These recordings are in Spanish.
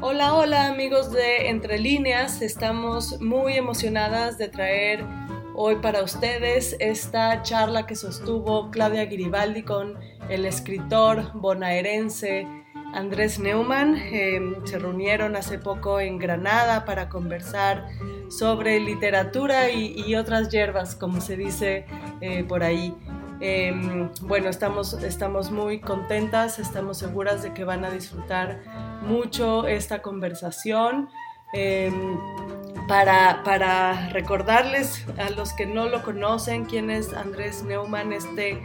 Hola, hola amigos de Entre Líneas, estamos muy emocionadas de traer hoy para ustedes esta charla que sostuvo Claudia Giribaldi con el escritor bonaerense Andrés Neumann. Em, se reunieron hace poco en Granada para conversar sobre literatura y, otras hierbas, como se dice eh, por ahí. Em, bueno, estamos, estamos muy contentas, estamos seguras de que van a disfrutar mucho esta conversación. Em, para, para, recordarles a los que no lo conocen quién es Andrés Neumann, este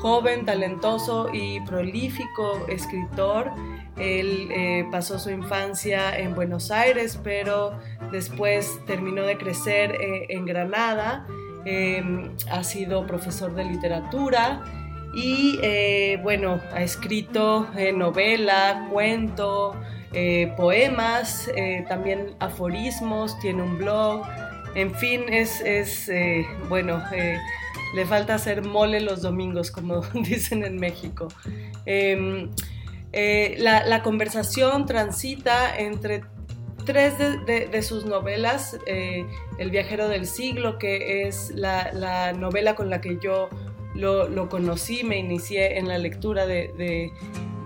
joven, talentoso y prolífico escritor. Él eh, pasó su infancia en Buenos Aires, pero después terminó de crecer eh, en Granada. Em, ha sido profesor de literatura y eh, bueno, ha escrito novela, cuento, poemas, también aforismos, tiene un blog. En fin, es, es bueno, le falta hacer mole los domingos, como dicen en México. Em, eh, la, conversación transita entre tres de, sus novelas, eh, El viajero del siglo, que es la, novela con la que yo lo, conocí, me inicié en la lectura de,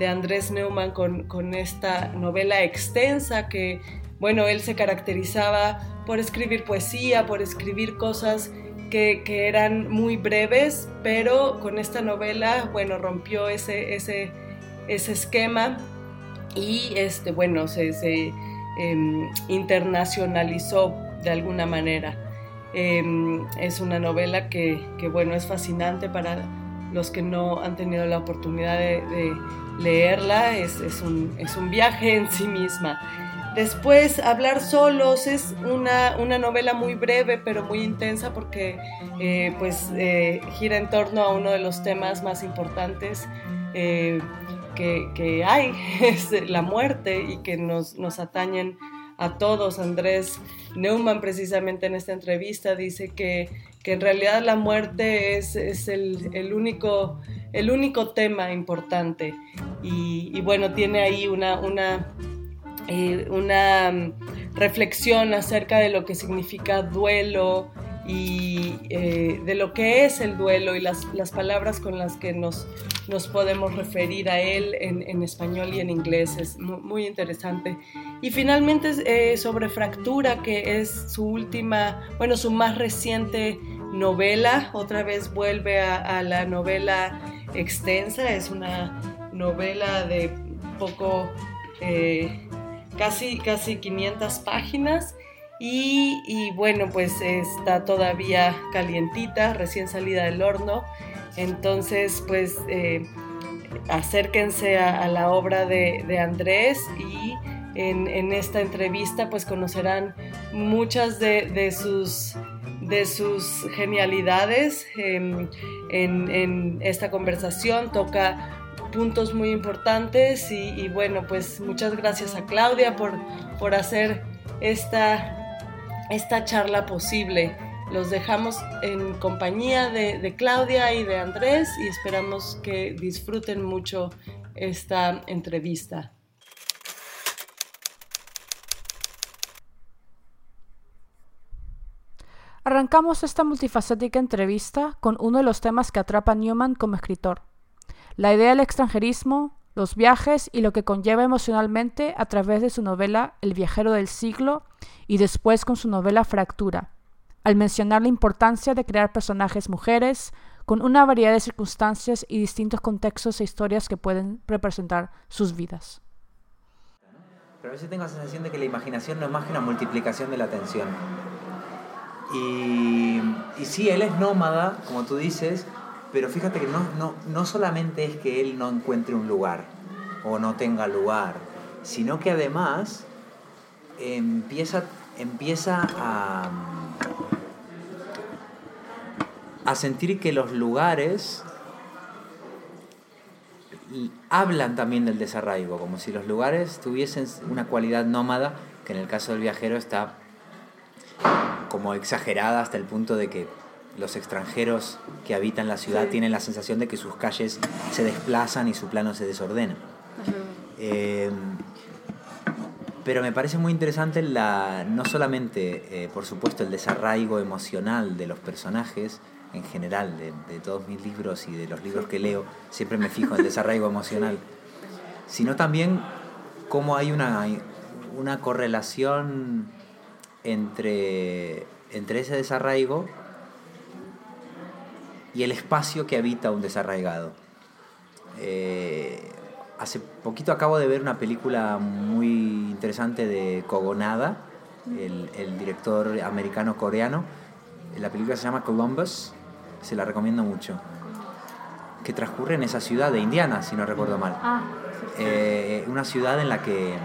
Andrés Neumann con, con, esta novela extensa que, bueno, él se caracterizaba por escribir poesía, por escribir cosas que, eran muy breves, pero con esta novela, bueno, rompió ese, ese, esquema y, este, bueno, se, em, internacionalizó de alguna manera. Em, es una novela que, bueno, es fascinante para los que no han tenido la oportunidad de, leerla, es, un, es un viaje en sí misma. Después, Hablar Solos es una, novela muy breve pero muy intensa porque eh, pues, eh, gira en torno a uno de los temas más importantes eh, que, hay, es la muerte y que nos, nos atañen a todos. Andrés Neumann precisamente en esta entrevista dice que, en realidad la muerte es, el, único, el único tema importante y, bueno, tiene ahí una, una eh, una mm, reflexión acerca de lo que significa duelo y eh, de lo que es el duelo y las, palabras con las que nos, nos podemos referir a él en, español y en inglés. Es muy, interesante. Y finalmente eh, sobre Fractura, que es su última, bueno, su más reciente novela. Otra vez vuelve a la novela extensa. Es una novela de poco casi, casi 500 páginas. Y, bueno, pues está todavía calientita, recién salida del horno. Entonces, pues eh, acérquense a, la obra de, Andrés y en, esta entrevista pues conocerán muchas de, sus, de sus genialidades. en, en esta conversación toca puntos muy importantes y, bueno, pues muchas gracias a Claudia por, por hacer esta, esta charla posible. Los dejamos en compañía de, Claudia y de Andrés y esperamos que disfruten mucho esta entrevista. Arrancamos esta multifacética entrevista con uno de los temas que atrapa a Newman como escritor, la idea del extranjerismo, los viajes y lo que conlleva emocionalmente a través de su novela El viajero del siglo y después con su novela Fractura, al mencionar la importancia de crear personajes mujeres con una variedad de circunstancias y distintos contextos e historias que pueden representar sus vidas. Pero a veces tengo la sensación de que la imaginación no es más que una multiplicación de la atención. Y, y sí, él es nómada, como tú dices, pero fíjate que no, no, solamente es que él no encuentre un lugar o no tenga lugar, sino que además empieza, empieza a, a sentir que los lugares hablan también del desarraigo, como si los lugares tuviesen una cualidad nómada, que en el caso del viajero está como exagerada hasta el punto de que los extranjeros que habitan la ciudad tienen la sensación de que sus calles se desplazan y su plano se desordena. Eh, pero me parece muy interesante la, no solamente, eh, por supuesto, el desarraigo emocional de los personajes, en general, de, de, todos mis libros y de los libros que leo, siempre me fijo en el desarraigo emocional, sino también cómo hay una, una correlación entre, entre ese desarraigo y el espacio que habita un desarraigado. Eh, hace poquito acabo de ver una película muy interesante de Kogonada, el, el director americano-coreano. La película se llama Columbus, se la recomiendo mucho. Que transcurre en esa ciudad de Indiana, si no recuerdo mal. Ah, Eh, una ciudad en la que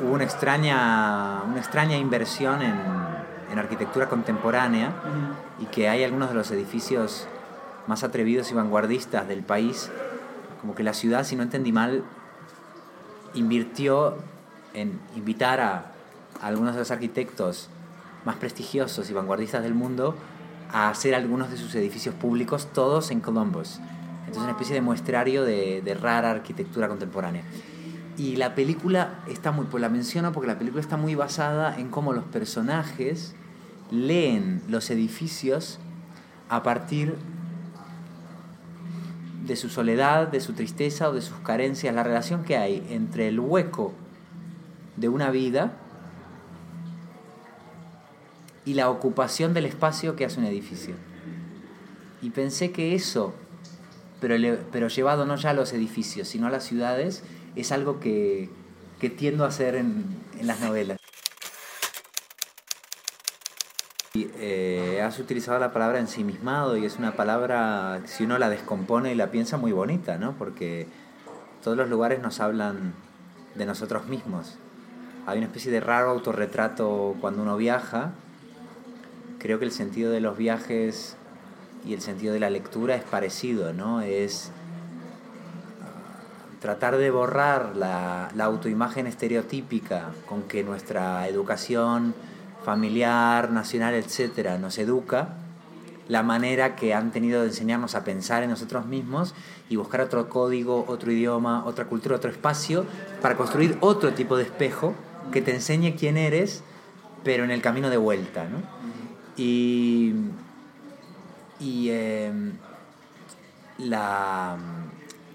hubo una extraña, una extraña inversión en, en arquitectura contemporánea y que hay algunos de los edificios más atrevidos y vanguardistas del país, como que la ciudad, si no entendí mal, invirtió en invitar a, a algunos de los arquitectos más prestigiosos y vanguardistas del mundo a hacer algunos de sus edificios públicos, todos en Columbus. Entonces, una especie de muestrario de, de rara arquitectura contemporánea. Y la película está muy, pues la menciono porque la película está muy basada en cómo los personajes leen los edificios a partir de su soledad, de su tristeza o de sus carencias, la relación que hay entre el hueco de una vida y la ocupación del espacio que hace un edificio. Y pensé que eso, pero, pero llevado no ya a los edificios, sino a las ciudades, es algo que, que tiendo a hacer en, en las novelas. Y, eh, has utilizado la palabra ensimismado y es una palabra, si uno la descompone y la piensa, muy bonita, ¿no? Porque todos los lugares nos hablan de nosotros mismos. Hay una especie de raro autorretrato cuando uno viaja. Creo que el sentido de los viajes y el sentido de la lectura es parecido, ¿no? Es ah, tratar de borrar la, la autoimagen estereotípica con que nuestra educación familiar, nacional, etcétera, nos educa, la manera que han tenido de enseñarnos a pensar en nosotros mismos y buscar otro código, otro idioma, otra cultura, otro espacio para construir otro tipo de espejo que te enseñe quién eres, pero en el camino de vuelta, ¿no? Y, y em, la,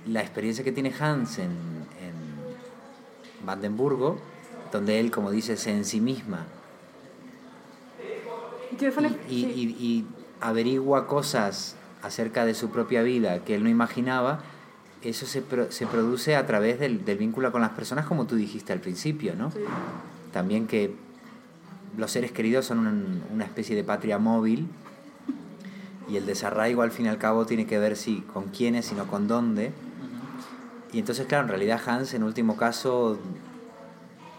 la experiencia que tiene Hans en, en donde él, como dice, se ensimisma y, y- y- y averigua cosas acerca de su propia vida que él no imaginaba, eso se, pro- se produce a través del, del vínculo con las personas, como tú dijiste al principio, ¿no? También que los seres queridos son un- una especie de patria móvil y el desarraigo al fin y al cabo tiene que ver si con quiénes, sino con dónde. Y entonces, claro, en realidad Hans, en último caso,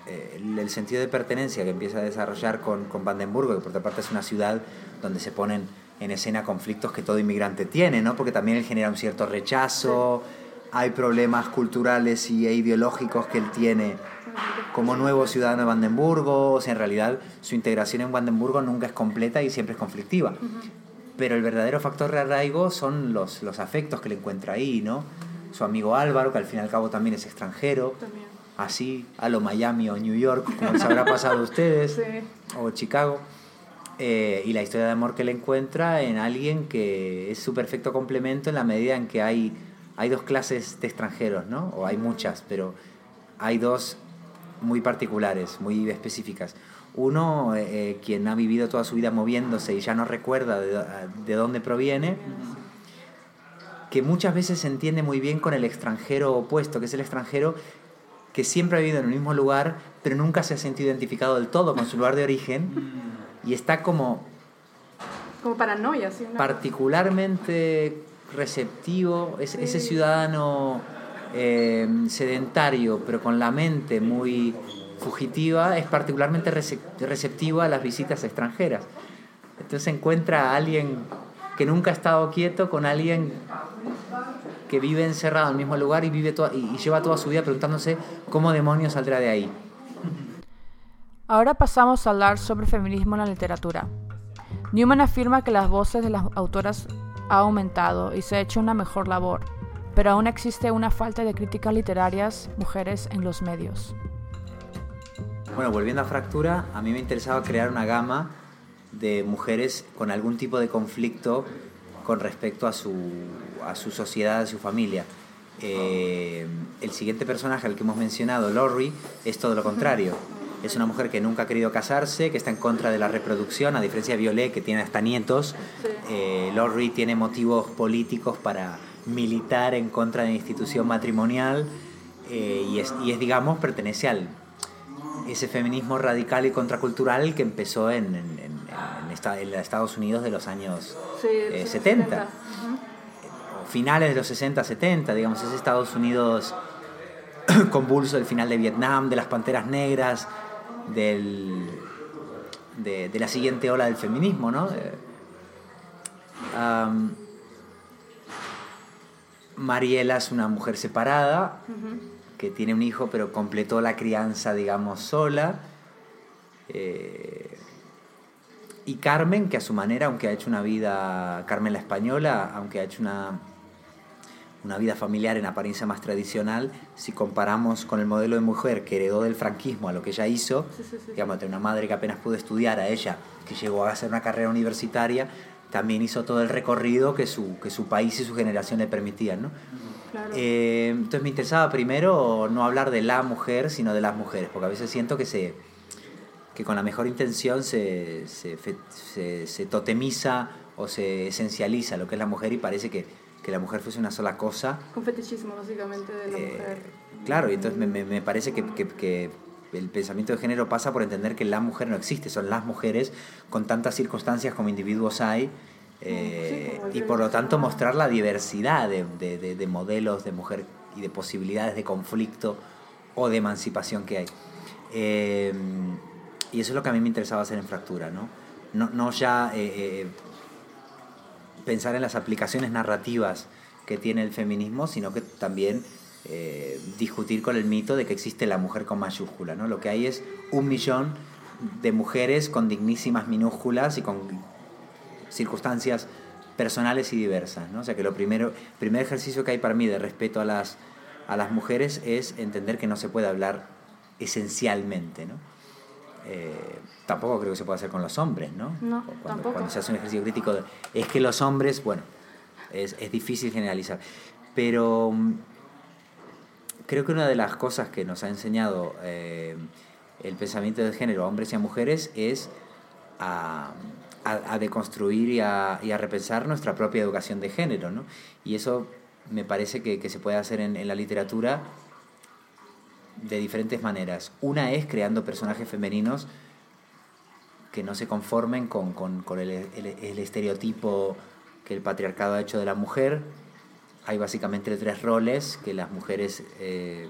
eh, el, sentido de pertenencia que empieza a desarrollar con, con Vandenburgo, que por otra parte es una ciudad donde se ponen en escena conflictos que todo inmigrante tiene, ¿no? Porque también él genera un cierto rechazo, hay problemas culturales y, e ideológicos que él tiene como nuevo ciudadano de Vandenburgo, o sea, en realidad su integración en Vandenburgo nunca es completa y siempre es conflictiva. Pero el verdadero factor de arraigo son los, los afectos que le encuentra ahí, ¿no? Su amigo Álvaro, que al fin y al cabo también es extranjero, También. Así a lo Miami o New York, como les habrá pasado a ustedes, Sí. o Chicago. Eh, y la historia de amor que le encuentra en alguien que es su perfecto complemento en la medida en que hay, hay dos clases de extranjeros, ¿no? O hay muchas, pero hay dos muy particulares, muy específicas. Uno, eh, eh, quien ha vivido toda su vida moviéndose y ya no recuerda de, de dónde proviene, que muchas veces se entiende muy bien con el extranjero opuesto, que es el extranjero que siempre ha vivido en el mismo lugar, pero nunca se ha sentido identificado del todo con su lugar de origen y está como Como paranoia, sí. una- particularmente receptivo, es- Sí. ese ciudadano eh, sedentario, pero con la mente muy fugitiva, es particularmente rece- receptivo a las visitas extranjeras. Entonces encuentra a alguien que nunca ha estado quieto con alguien que vive encerrado en el mismo lugar y, vive toda- y, y lleva toda su vida preguntándose cómo demonios saldrá de ahí. Ahora pasamos a hablar sobre feminismo en la literatura. Newman afirma que las voces de las autoras ha aumentado y se ha hecho una mejor labor, pero aún existe una falta de críticas literarias mujeres en los medios. Bueno, volviendo a Fractura, a mí me interesaba crear una gama de mujeres con algún tipo de conflicto con respecto a su, a su sociedad, a su familia. Eh, el siguiente personaje al que hemos mencionado, Lori, es todo lo contrario. Es una mujer que nunca ha querido casarse, que está en contra de la reproducción, a diferencia de Violet, que tiene hasta nietos. Eh, Lori tiene motivos políticos para militar en contra de la institución matrimonial eh, y, es, y es, digamos, pertenece al ese feminismo radical y contracultural que empezó en, en, en, en Estados Unidos de los años sí, eh, 70. 70. Uh -huh. Finales de los 60, 70, digamos, ese Estados Unidos convulso del final de Vietnam, de las panteras negras, del, de, de, la siguiente ola del feminismo, ¿no? Um, Mariela es una mujer separada uh -huh. que tiene un hijo pero completó la crianza, digamos, sola. Eh, y Carmen, que a su manera, aunque ha hecho una vida, Carmen la española, aunque ha hecho una, una vida familiar en apariencia más tradicional, si comparamos con el modelo de mujer que heredó del franquismo a lo que ella hizo, sí, sí, sí. digamos, de una madre que apenas pudo estudiar, a ella que llegó a hacer una carrera universitaria, también hizo todo el recorrido que su, que su país y su generación le permitían. ¿no? Claro. Eh, entonces me interesaba primero no hablar de la mujer, sino de las mujeres, porque a veces siento que se que con la mejor intención se, se, se, se totemiza o se esencializa lo que es la mujer y parece que, que la mujer fuese una sola cosa. Con fetichismo, básicamente, de la eh, mujer. Claro, y entonces me, me, me parece que, que, que, el pensamiento de género pasa por entender que la mujer no existe, son las mujeres con tantas circunstancias como individuos hay. Eh, sí, y por lo tanto mostrar la diversidad de, de, de, de, modelos de mujer y de posibilidades de conflicto o de emancipación que hay. Eh, y eso es lo que a mí me interesaba hacer en Fractura, ¿no? No, no ya eh, eh, pensar en las aplicaciones narrativas que tiene el feminismo, sino que también eh, discutir con el mito de que existe la mujer con mayúscula, ¿no? Lo que hay es un millón de mujeres con dignísimas minúsculas y con circunstancias personales y diversas, ¿no? O sea que lo primero, primer ejercicio que hay para mí de respeto a las, a las mujeres es entender que no se puede hablar esencialmente, ¿no? Eh, tampoco creo que se pueda hacer con los hombres, ¿no? No, cuando, tampoco. cuando se hace un ejercicio crítico, de, es que los hombres, bueno, es, es difícil generalizar. Pero um, creo que una de las cosas que nos ha enseñado eh, el pensamiento de género a hombres y a mujeres es a, a, a deconstruir y a, y a, repensar nuestra propia educación de género, ¿no? Y eso me parece que, que se puede hacer en, en la literatura de diferentes maneras. Una es creando personajes femeninos que no se conformen con, con, con el, el, el, estereotipo que el patriarcado ha hecho de la mujer. Hay básicamente tres roles que las mujeres eh,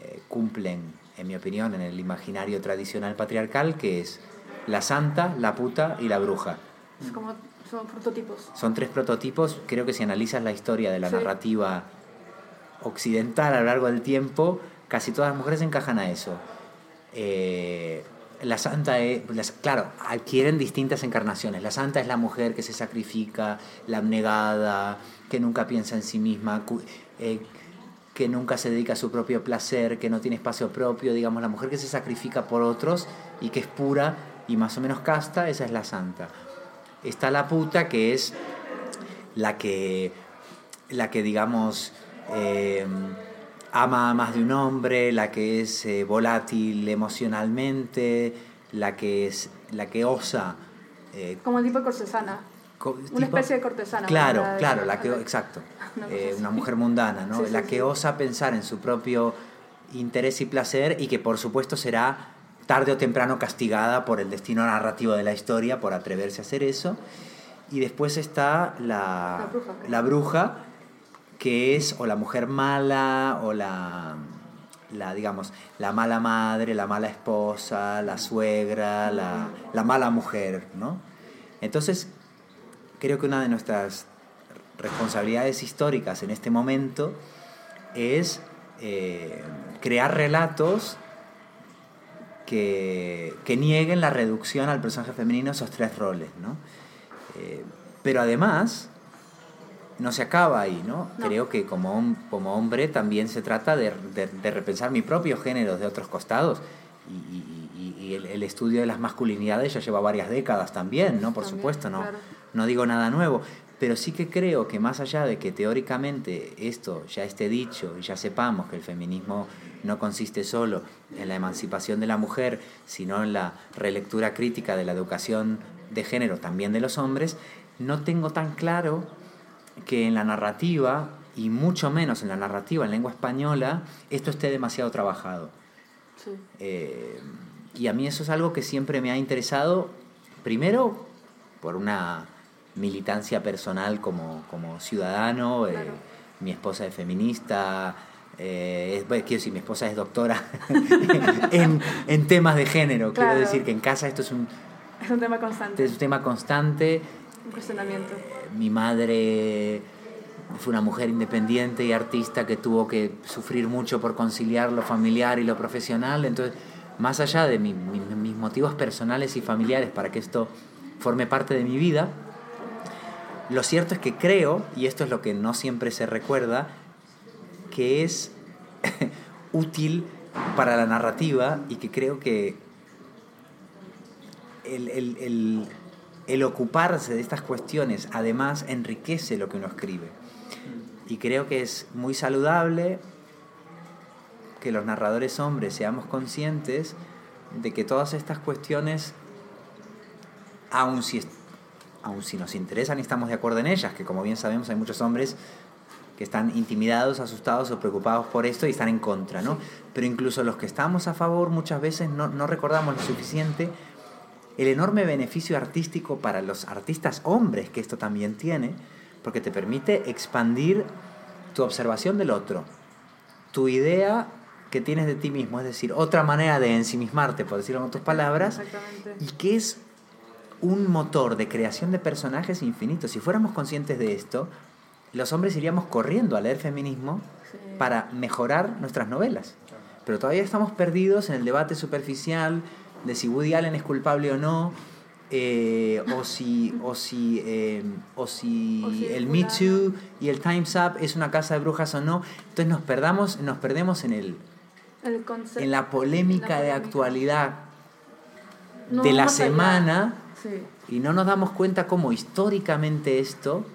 eh, cumplen, en mi opinión, en el imaginario tradicional patriarcal, que es la santa, la puta y la bruja. Es como son prototipos. Son tres prototipos. Creo que si analizas la historia de la sí. narrativa occidental a lo largo del tiempo, casi todas las mujeres encajan a eso. Eh, la santa es, claro, adquieren distintas encarnaciones. La santa es la mujer que se sacrifica, la abnegada, que nunca piensa en sí misma, eh, que nunca se dedica a su propio placer, que no tiene espacio propio, digamos, la mujer que se sacrifica por otros y que es pura y más o menos casta, esa es la santa. Está la puta, que es la que, la que digamos, eh, ama a más de un hombre, la que es eh, volátil emocionalmente, la que es la que osa. Eh, Como el tipo de cortesana. Co una especie de cortesana. Claro, la, claro, la que, exacto. Una, eh, una mujer mundana, ¿no? Sí, sí, la que sí. osa pensar en su propio interés y placer y que por supuesto será tarde o temprano castigada por el destino narrativo de la historia por atreverse a hacer eso. Y después está la, la bruja, la bruja que es o la mujer mala o la, la, digamos, la mala madre, la mala esposa, la suegra, la, la mala mujer, ¿no? Entonces, creo que una de nuestras responsabilidades históricas en este momento es eh, crear relatos que, que nieguen la reducción al personaje femenino esos tres roles, ¿no? Eh, pero además, no se acaba ahí, ¿no? Creo que como, como hombre también se trata de, de, repensar mi propio género de otros costados. Y, y, el, estudio de las masculinidades ya lleva varias décadas también, ¿no? Por supuesto, no, no digo nada nuevo. Pero sí que creo que más allá de que teóricamente esto ya esté dicho y ya sepamos que el feminismo no consiste solo en la emancipación de la mujer, sino en la relectura crítica de la educación de género también de los hombres, no tengo tan claro que en la narrativa, y mucho menos en la narrativa en lengua española, esto esté demasiado trabajado. Eh, y a mí eso es algo que siempre me ha interesado, primero por una militancia personal como, como ciudadano, eh, mi esposa es feminista, eh, quiero decir, mi esposa es doctora en, en, temas de género, quiero decir que en casa esto es un... Es un tema constante. Es un tema constante. Un cuestionamiento. Mi madre fue una mujer independiente y artista que tuvo que sufrir mucho por conciliar lo familiar y lo profesional, entonces más allá de mis motivos personales y familiares para que esto forme parte de mi vida, lo cierto es que creo, y esto es lo que no siempre se recuerda, que es útil para la narrativa y que creo que el, ocuparse de estas cuestiones además enriquece lo que uno escribe. Y creo que es muy saludable que los narradores hombres seamos conscientes de que todas estas cuestiones, aun si, aun si nos interesan y estamos de acuerdo en ellas, que como bien sabemos hay muchos hombres que están intimidados, asustados o preocupados por esto y están en contra, ¿no? Pero incluso los que estamos a favor muchas veces no, no recordamos lo suficiente el enorme beneficio artístico para los artistas hombres que esto también tiene, porque te permite expandir tu observación del otro, tu idea que tienes de ti mismo, es decir, otra manera de ensimismarte, por decirlo en otras palabras, y que es un motor de creación de personajes infinitos. Si fuéramos conscientes de esto, los hombres iríamos corriendo a leer feminismo para mejorar nuestras novelas. Pero todavía estamos perdidos en el debate superficial de si Woody Allen es culpable o no, eh, o si, o si, eh, o si, el Me Too y el Time's Up es una casa de brujas o no. Entonces nos, perdamos, nos perdemos en, el, en la polémica de actualidad de la semana y no nos damos cuenta cómo históricamente esto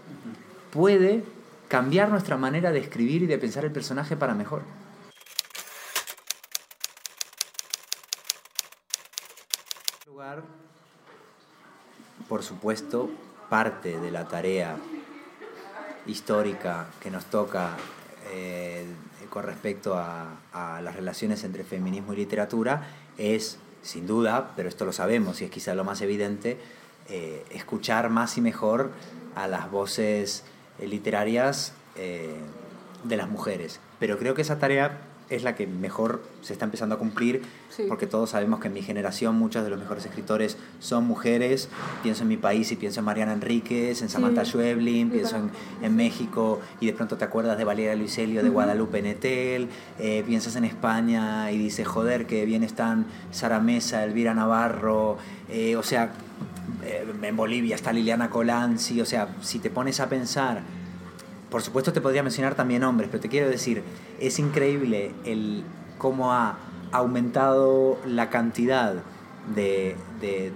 puede cambiar nuestra manera de escribir y de pensar el personaje para mejor. lugar, por supuesto, parte de la tarea histórica que nos toca eh, con respecto a, las relaciones entre feminismo y literatura es, sin duda, pero esto lo sabemos y es quizá lo más evidente, eh, escuchar más y mejor a las voces eh, literarias de las mujeres. Pero creo que esa tarea es la que mejor se está empezando a cumplir, porque todos sabemos que en mi generación muchos de los mejores escritores son mujeres. Pienso en mi país y pienso en Mariana Enríquez, en Samantha Schweblin, pienso en, México y de pronto te acuerdas de Valeria Luiselio, de Guadalupe Netel, eh, piensas en España y dices, joder, que bien están Sara Mesa, Elvira Navarro, o sea, eh, en Bolivia está Liliana Colanzi, o sea, si te pones a pensar, por supuesto te podría mencionar también hombres, pero te quiero decir, es increíble el cómo ha aumentado la cantidad de,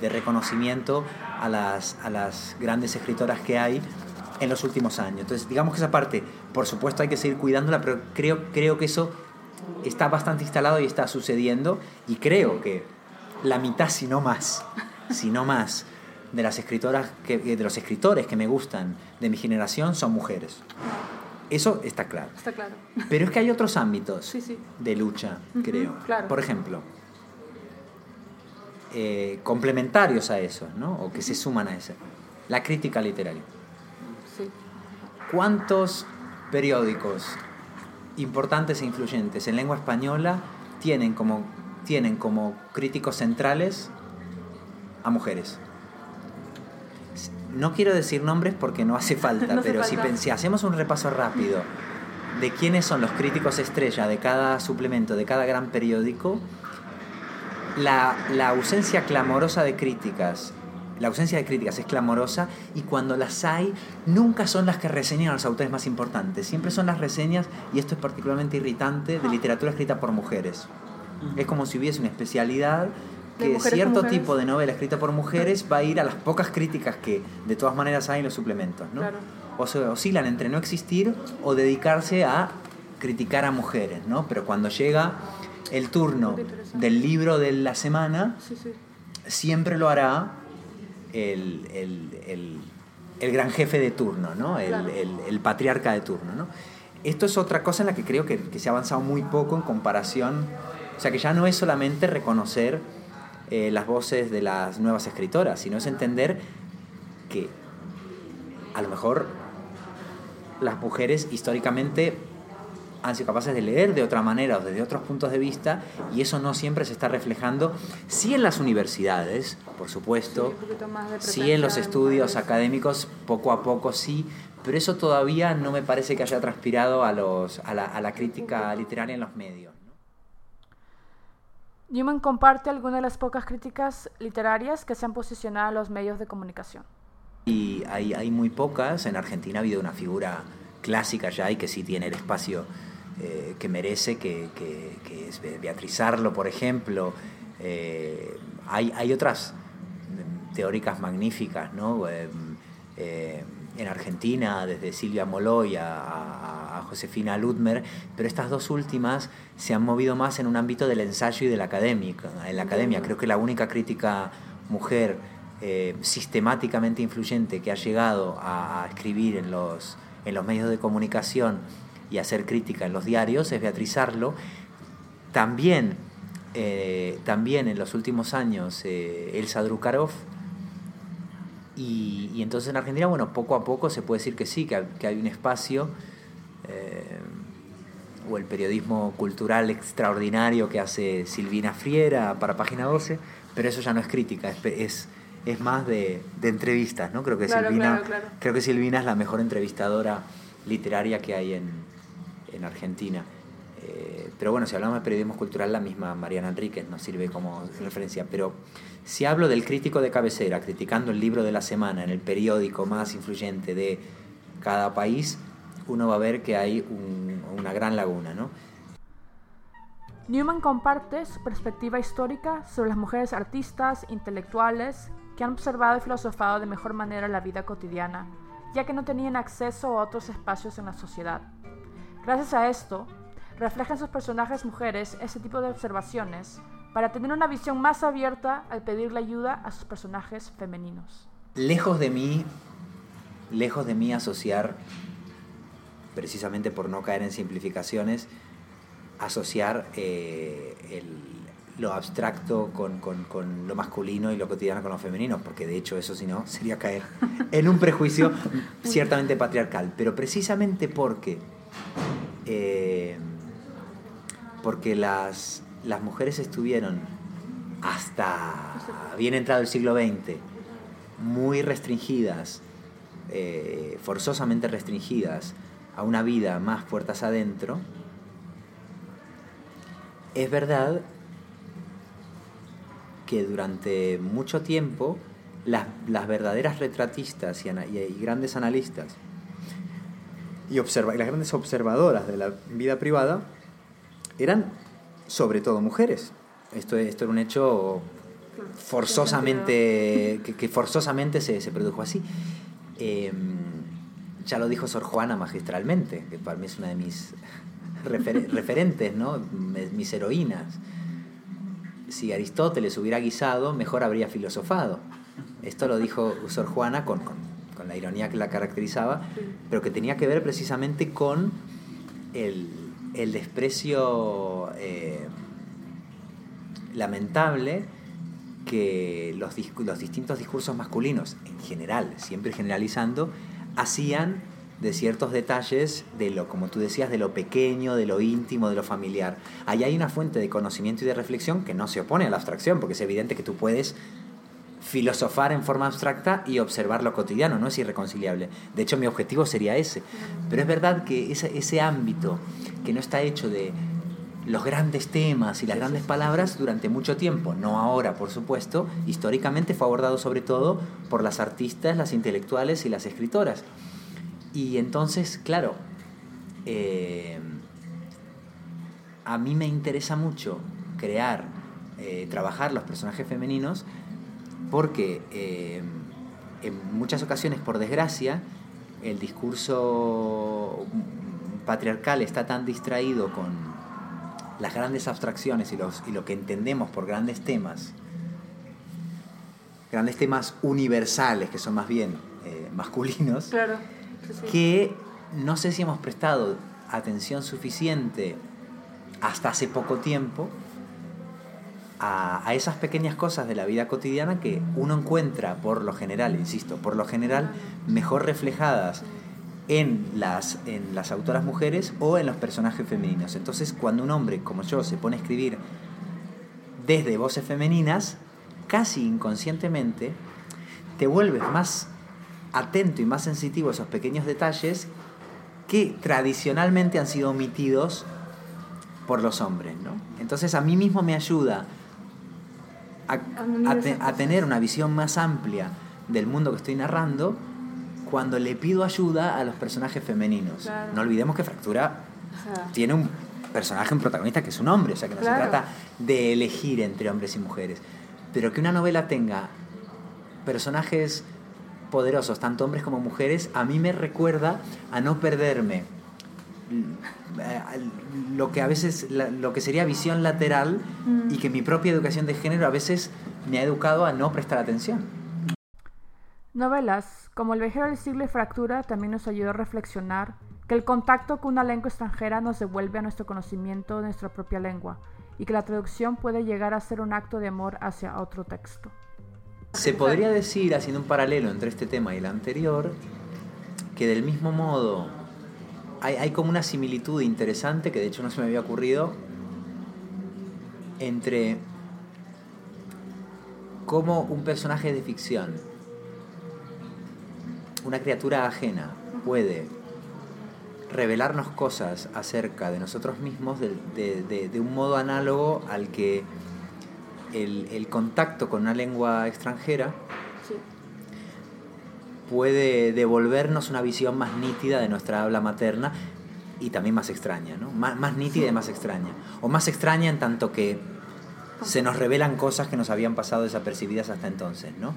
reconocimiento a las, a las grandes escritoras que hay en los últimos años. Entonces, digamos que esa parte, por supuesto hay que seguir cuidándola, pero creo, creo que eso está bastante instalado y está sucediendo y creo que la mitad, si no más, si no más, de las escritoras, que, de los escritores que me gustan de mi generación son mujeres. Eso está claro. Está claro. Pero es que hay otros ámbitos de lucha, creo. Por ejemplo, eh, complementarios a eso, ¿no? O que se suman a eso. La crítica literaria. Sí. ¿Cuántos periódicos importantes e influyentes en lengua española tienen como, tienen como críticos centrales a mujeres? No quiero decir nombres porque no hace falta, pero Si, hacemos un repaso rápido de quiénes son los críticos estrella de cada suplemento, de cada gran periódico, la, la ausencia clamorosa de críticas la ausencia de críticas es clamorosa y cuando las hay, nunca son las que reseñan a los autores más importantes. Siempre son las reseñas, y esto es particularmente irritante, de literatura escrita por mujeres. Es como si hubiese una especialidad que cierto tipo de novela escrita por mujeres va a ir a las pocas críticas que de todas maneras hay en los suplementos. ¿no? O se oscilan entre no existir o dedicarse a criticar a mujeres. ¿no? Pero cuando llega el turno del libro de la semana, siempre lo hará el, gran jefe de turno, ¿no? el, patriarca de turno. ¿no? Esto es otra cosa en la que creo que, se ha avanzado muy poco en comparación, o sea que ya no es solamente reconocer eh, las voces de las nuevas escritoras, sino es entender que a lo mejor las mujeres históricamente han sido capaces de leer de otra manera o desde otros puntos de vista y eso no siempre se está reflejando, sí en las universidades, por supuesto, sí, en los estudios académicos, poco a poco sí, pero eso todavía no me parece que haya transpirado a, los, a, la, a la crítica literaria en los medios. Newman comparte algunas de las pocas críticas literarias que se han posicionado en los medios de comunicación. Y hay, hay muy pocas. En Argentina ha habido una figura clásica ya y que sí tiene el espacio eh, que merece, que, que, es Beatriz Arlo, por ejemplo. Eh, hay, hay, otras teóricas magníficas, ¿no? Eh, en Argentina, desde Silvia Moloy a, a, Josefina Ludmer, pero estas dos últimas se han movido más en un ámbito del ensayo y de la academia. En la academia creo que la única crítica mujer sistemáticamente influyente que ha llegado a, a escribir en los, en los medios de comunicación y hacer crítica en los diarios es Beatriz Arlo. También, eh, también en los últimos años eh, Elsa Drukarov. Y, entonces en Argentina, bueno, poco a poco se puede decir que sí, que, hay un espacio, eh, o el periodismo cultural extraordinario que hace Silvina Friera para Página 12, pero eso ya no es crítica, es, es, más de, entrevistas, ¿no? Creo que, Silvina, creo que Silvina es la mejor entrevistadora literaria que hay en, en Argentina. Eh, pero bueno, si hablamos de periodismo cultural, la misma Mariana Enríquez nos sirve como referencia. Pero si hablo del crítico de cabecera, criticando el libro de la semana en el periódico más influyente de cada país, uno va a ver que hay una gran laguna, ¿no? Newman comparte su perspectiva histórica sobre las mujeres artistas, intelectuales, que han observado y filosofado de mejor manera la vida cotidiana, ya que no tenían acceso a otros espacios en la sociedad. Gracias a esto, reflejan sus personajes mujeres ese tipo de observaciones para tener una visión más abierta al pedirle ayuda a sus personajes femeninos. Lejos de mí, lejos de mí asociar, precisamente por no caer en simplificaciones, asociar eh, lo abstracto con, con, lo masculino y lo cotidiano con lo femenino, porque de hecho eso si no sería caer en un prejuicio ciertamente patriarcal, pero precisamente porque eh, porque las, las mujeres estuvieron hasta bien entrado el siglo XX muy restringidas, eh, forzosamente restringidas a una vida más puertas adentro, es verdad que durante mucho tiempo las, verdaderas retratistas y, y grandes analistas y, observa, y las grandes observadoras de la vida privada eran sobre todo mujeres. Esto, esto era un hecho forzosamente, que, forzosamente se, se, produjo así. Em, ya lo dijo Sor Juana magistralmente, que para mí es una de mis referentes, ¿no? mis heroínas. Si Aristóteles hubiera guisado, mejor habría filosofado. Esto lo dijo Sor Juana con, con con la ironía que la caracterizaba, pero que tenía que ver precisamente con el, desprecio eh, lamentable que los, los distintos discursos masculinos, en general, siempre generalizando, hacían de ciertos detalles de lo, como tú decías, de lo pequeño, de lo íntimo, de lo familiar. Ahí hay una fuente de conocimiento y de reflexión que no se opone a la abstracción, porque es evidente que tú puedes filosofar en forma abstracta y observar lo cotidiano, no es irreconciliable. De hecho, mi objetivo sería ese. Pero es verdad que ese, ese ámbito que no está hecho de los grandes temas y las grandes palabras durante mucho tiempo, no ahora, por supuesto, históricamente fue abordado sobre todo por las artistas, las intelectuales y las escritoras. Y entonces, claro, eh, a mí me interesa mucho crear, eh, trabajar los personajes femeninos, porque eh, en muchas ocasiones, por desgracia, el discurso patriarcal está tan distraído con las grandes abstracciones y, los, y lo que entendemos por grandes temas, grandes temas universales, que son más bien eh, masculinos, claro, que no sé si hemos prestado atención suficiente hasta hace poco tiempo a, a, esas pequeñas cosas de la vida cotidiana que uno encuentra por lo general, insisto, por lo general mejor reflejadas en las, en las autoras mujeres o en los personajes femeninos. Entonces, cuando un hombre como yo se pone a escribir desde voces femeninas, casi inconscientemente, te vuelves más atento y más sensitivo a esos pequeños detalles que tradicionalmente han sido omitidos por los hombres. ¿no? Entonces, a mí mismo me ayuda a, a, a tener una visión más amplia del mundo que estoy narrando cuando le pido ayuda a los personajes femeninos. No olvidemos que Fractura tiene un personaje, un protagonista que es un hombre, o sea que no se trata de elegir entre hombres y mujeres. Pero que una novela tenga personajes poderosos, tanto hombres como mujeres, a mí me recuerda a no perderme lo que a veces lo que sería visión lateral mm. y que mi propia educación de género a veces me ha educado a no prestar atención. Novelas como El viajero del siglo y Fractura también nos ayudó a reflexionar que el contacto con una lengua extranjera nos devuelve a nuestro conocimiento de nuestra propia lengua y que la traducción puede llegar a ser un acto de amor hacia otro texto. Se podría decir, haciendo un paralelo entre este tema y el anterior, que del mismo modo hay, como una similitud interesante que de hecho no se me había ocurrido entre cómo un personaje de ficción una criatura ajena puede revelarnos cosas acerca de nosotros mismos de, un modo análogo al que el, contacto con una lengua extranjera puede devolvernos una visión más nítida de nuestra habla materna y también más extraña, ¿no? Más, más nítida y más extraña. O más extraña en tanto que se nos revelan cosas que nos habían pasado desapercibidas hasta entonces, ¿no?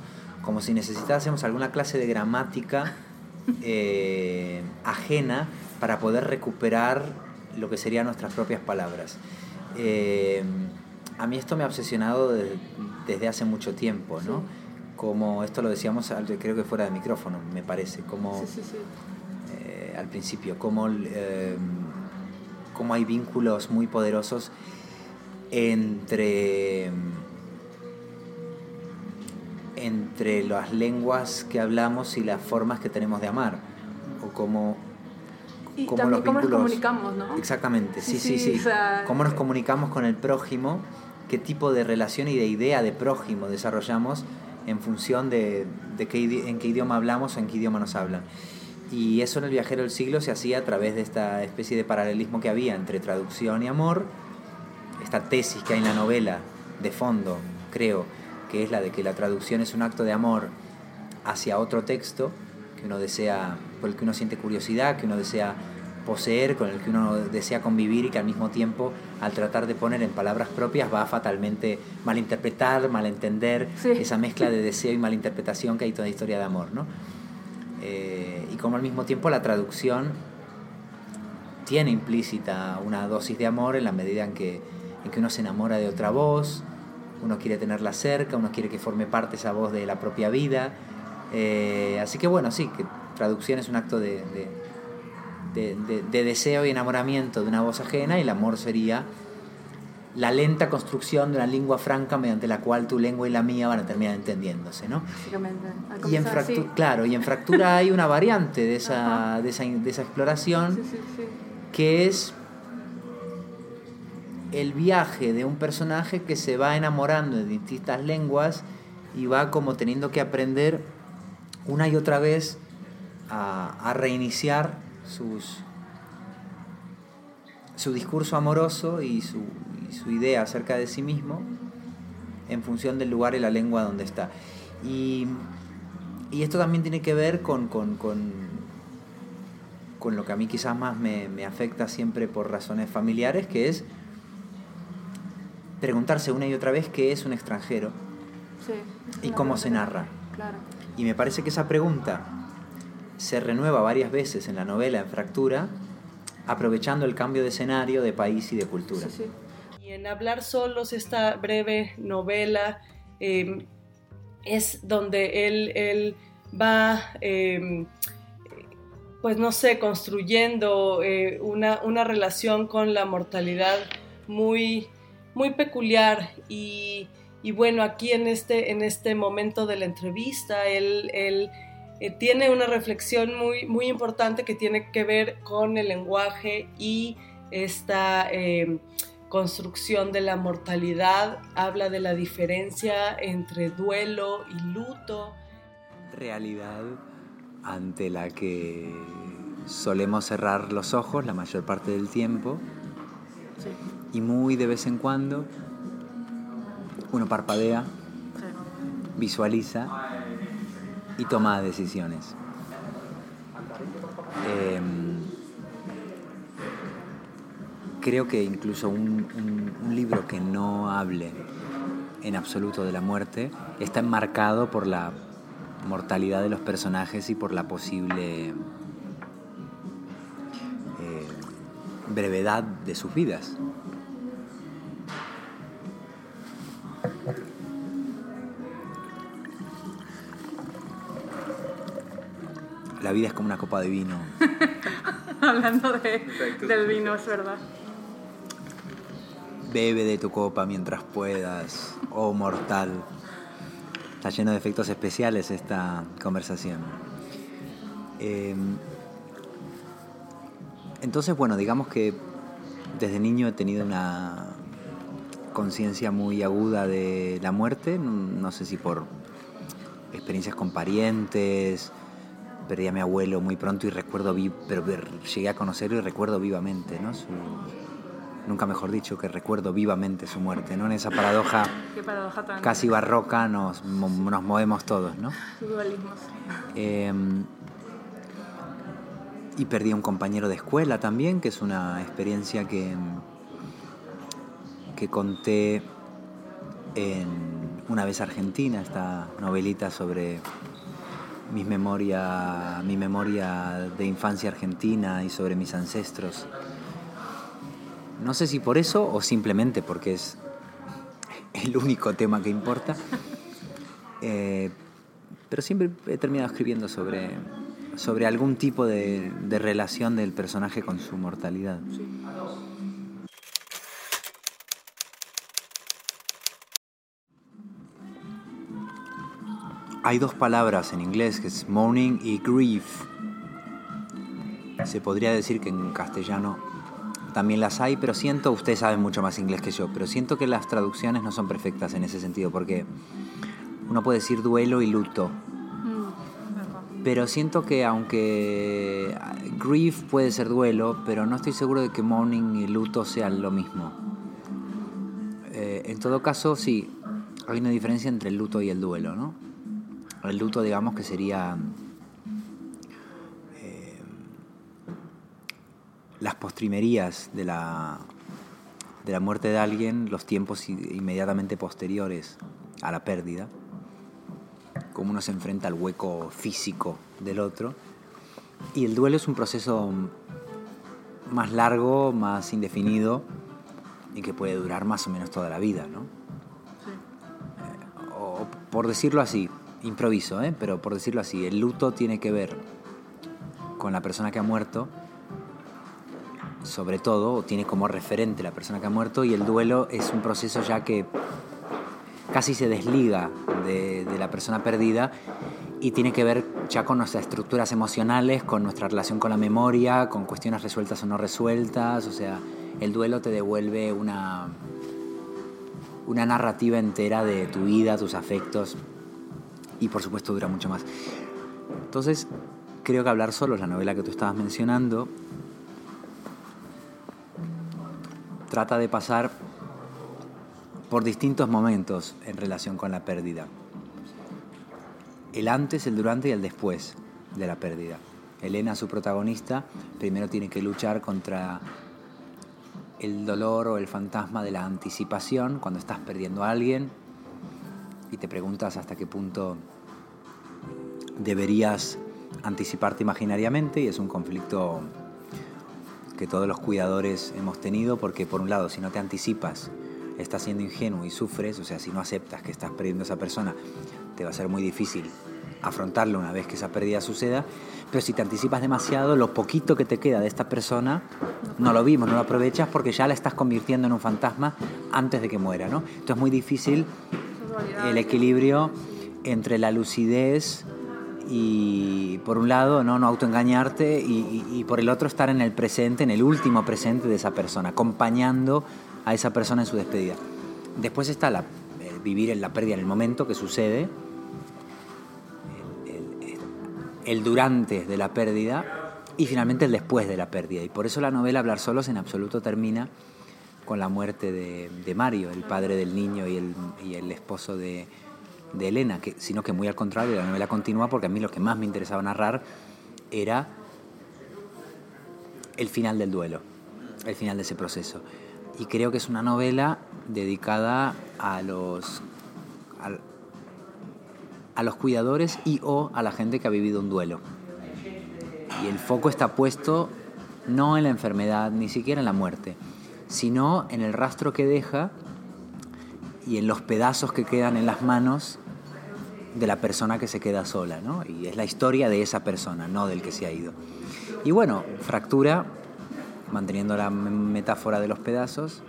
como si necesitásemos alguna clase de gramática eh, ajena para poder recuperar lo que serían nuestras propias palabras. Eh, a mí esto me ha obsesionado desde, hace mucho tiempo, ¿no? Como esto lo decíamos, creo que fuera de micrófono, me parece, como eh, al principio, como, como hay vínculos muy poderosos entre entre las lenguas que hablamos y las formas que tenemos de amar. O cómo, y también cómo nos comunicamos, ¿no? Exactamente, sí, sí, sí. cómo nos comunicamos con el prójimo, qué tipo de relación y de idea de prójimo desarrollamos en función de, qué, en qué idioma hablamos o en qué idioma nos hablan. Y eso en el viajero del siglo se hacía a través de esta especie de paralelismo que había entre traducción y amor, esta tesis que hay en la novela de fondo, creo, que es la de que la traducción es un acto de amor hacia otro texto que uno desea, por el que uno siente curiosidad, que uno desea poseer, con el que uno desea convivir y que al mismo tiempo, al tratar de poner en palabras propias, va a fatalmente malinterpretar, malentender esa mezcla de deseo y malinterpretación que hay toda historia de amor. ¿no? Eh, y como al mismo tiempo la traducción tiene implícita una dosis de amor en la medida en que, en que uno se enamora de otra voz, uno quiere tenerla cerca, uno quiere que forme parte esa voz de la propia vida. Eh, así que bueno, sí, que traducción es un acto de, de, deseo y enamoramiento de una voz ajena y el amor sería la lenta construcción de una lengua franca mediante la cual tu lengua y la mía van a terminar entendiéndose, ¿no? Y en fractura, claro, y en fractura hay una variante de esa, de esa, de esa exploración que es el viaje de un personaje que se va enamorando de distintas lenguas y va como teniendo que aprender una y otra vez a, reiniciar sus, su discurso amoroso y su, su, idea acerca de sí mismo en función del lugar y la lengua donde está. Y, y esto también tiene que ver con, con, con, con lo que a mí quizás más me, me, afecta siempre por razones familiares, que es preguntarse una y otra vez qué es un extranjero y cómo se narra. Y me parece que esa pregunta se renueva varias veces en la novela en Fractura, aprovechando el cambio de escenario, de país y de cultura. Y en Hablar Solos, esta breve novela, em, es donde él, él va, em, pues no sé, construyendo eh, una, una, relación con la mortalidad muy, muy peculiar y, y, bueno, aquí en este, en este momento de la entrevista, él, él eh, tiene una reflexión muy, muy importante que tiene que ver con el lenguaje y esta eh, construcción de la mortalidad. Habla de la diferencia entre duelo y luto. Realidad ante la que solemos cerrar los ojos la mayor parte del tiempo y muy de vez en cuando uno parpadea, visualiza y toma decisiones. Em, creo que incluso un, libro que no hable en absoluto de la muerte está enmarcado por la mortalidad de los personajes y por la posible eh, brevedad de sus vidas. La vida es como una copa de vino. Hablando del vino, es verdad. Bebe de tu copa mientras puedas, oh mortal. Está lleno de efectos especiales esta conversación. Em, entonces, bueno, digamos que desde niño he tenido una conciencia muy aguda de la muerte, no sé si por experiencias con parientes, perdí a mi abuelo muy pronto y recuerdo, pero llegué a conocerlo y recuerdo vivamente, ¿no? nunca mejor dicho, que recuerdo vivamente su muerte, ¿no? En esa paradoja, casi barroca nos, nos movemos todos, ¿no? Em, y perdí a un compañero de escuela también, que es una experiencia que, que conté en Una vez Argentina, esta novelita sobre mi memoria, mi memoria de infancia argentina y sobre mis ancestros. No sé si por eso o simplemente porque es el único tema que importa. Eh, pero siempre he terminado escribiendo sobre, sobre algún tipo de, de relación del personaje con su mortalidad. Hay dos palabras en inglés que es mourning y grief. Se podría decir que en castellano también las hay, pero siento, ustedes saben mucho más inglés que yo, pero siento que las traducciones no son perfectas en ese sentido, porque uno puede decir duelo y luto. Mm, pero siento que aunque grief puede ser duelo, pero no estoy seguro de que mourning y luto sean lo mismo. Eh, en todo caso, sí, hay una diferencia entre el luto y el duelo, ¿no? El luto, digamos, que sería eh, las postrimerías de la, de la muerte de alguien, los tiempos inmediatamente posteriores a la pérdida, cómo uno se enfrenta al hueco físico del otro. Y el duelo es un proceso más largo, más indefinido y que puede durar más o menos toda la vida, ¿no? Eh, o por decirlo así, improviso, ¿eh? pero por decirlo así, el luto tiene que ver con la persona que ha muerto, sobre todo, o tiene como referente la persona que ha muerto, y el duelo es un proceso ya que casi se desliga de, de la persona perdida y tiene que ver ya con nuestras estructuras emocionales, con nuestra relación con la memoria, con cuestiones resueltas o no resueltas, o sea, el duelo te devuelve una, una narrativa entera de tu vida, tus afectos, y por supuesto dura mucho más. Entonces, creo que Hablar Solo, la novela que tú estabas mencionando, trata de pasar por distintos momentos en relación con la pérdida. El antes, el durante y el después de la pérdida. Elena, su protagonista, primero tiene que luchar contra el dolor o el fantasma de la anticipación cuando estás perdiendo a alguien y te preguntas hasta qué punto deberías anticiparte imaginariamente y es un conflicto que todos los cuidadores hemos tenido porque por un lado si no te anticipas estás siendo ingenuo y sufres, o sea, si no aceptas que estás perdiendo a esa persona, te va a ser muy difícil afrontarlo una vez que esa pérdida suceda, pero si te anticipas demasiado, lo poquito que te queda de esta persona no lo vimos, no lo aprovechas porque ya la estás convirtiendo en un fantasma antes de que muera, ¿no? Entonces es muy difícil el equilibrio entre la lucidez y por un lado no, no autoengañarte y, y, por el otro estar en el presente, en el último presente de esa persona, acompañando a esa persona en su despedida. Después está la, vivir en la pérdida en el momento que sucede, el, el, durante de la pérdida y finalmente el después de la pérdida. Y por eso la novela Hablar Solos en absoluto termina con la muerte de, de Mario, el padre del niño y el, esposo de, Elena, que, sino que muy al contrario, la novela continúa porque a mí lo que más me interesaba narrar era el final del duelo, el final de ese proceso. Y creo que es una novela dedicada a los, a los cuidadores y o a la gente que ha vivido un duelo. Y el foco está puesto no en la enfermedad, ni siquiera en la muerte, sino en el rastro que deja y en los pedazos que quedan en las manos de la persona que se queda sola, ¿no? Y es la historia de esa persona, no del que se ha ido. Y bueno, fractura, manteniendo la metáfora de los pedazos,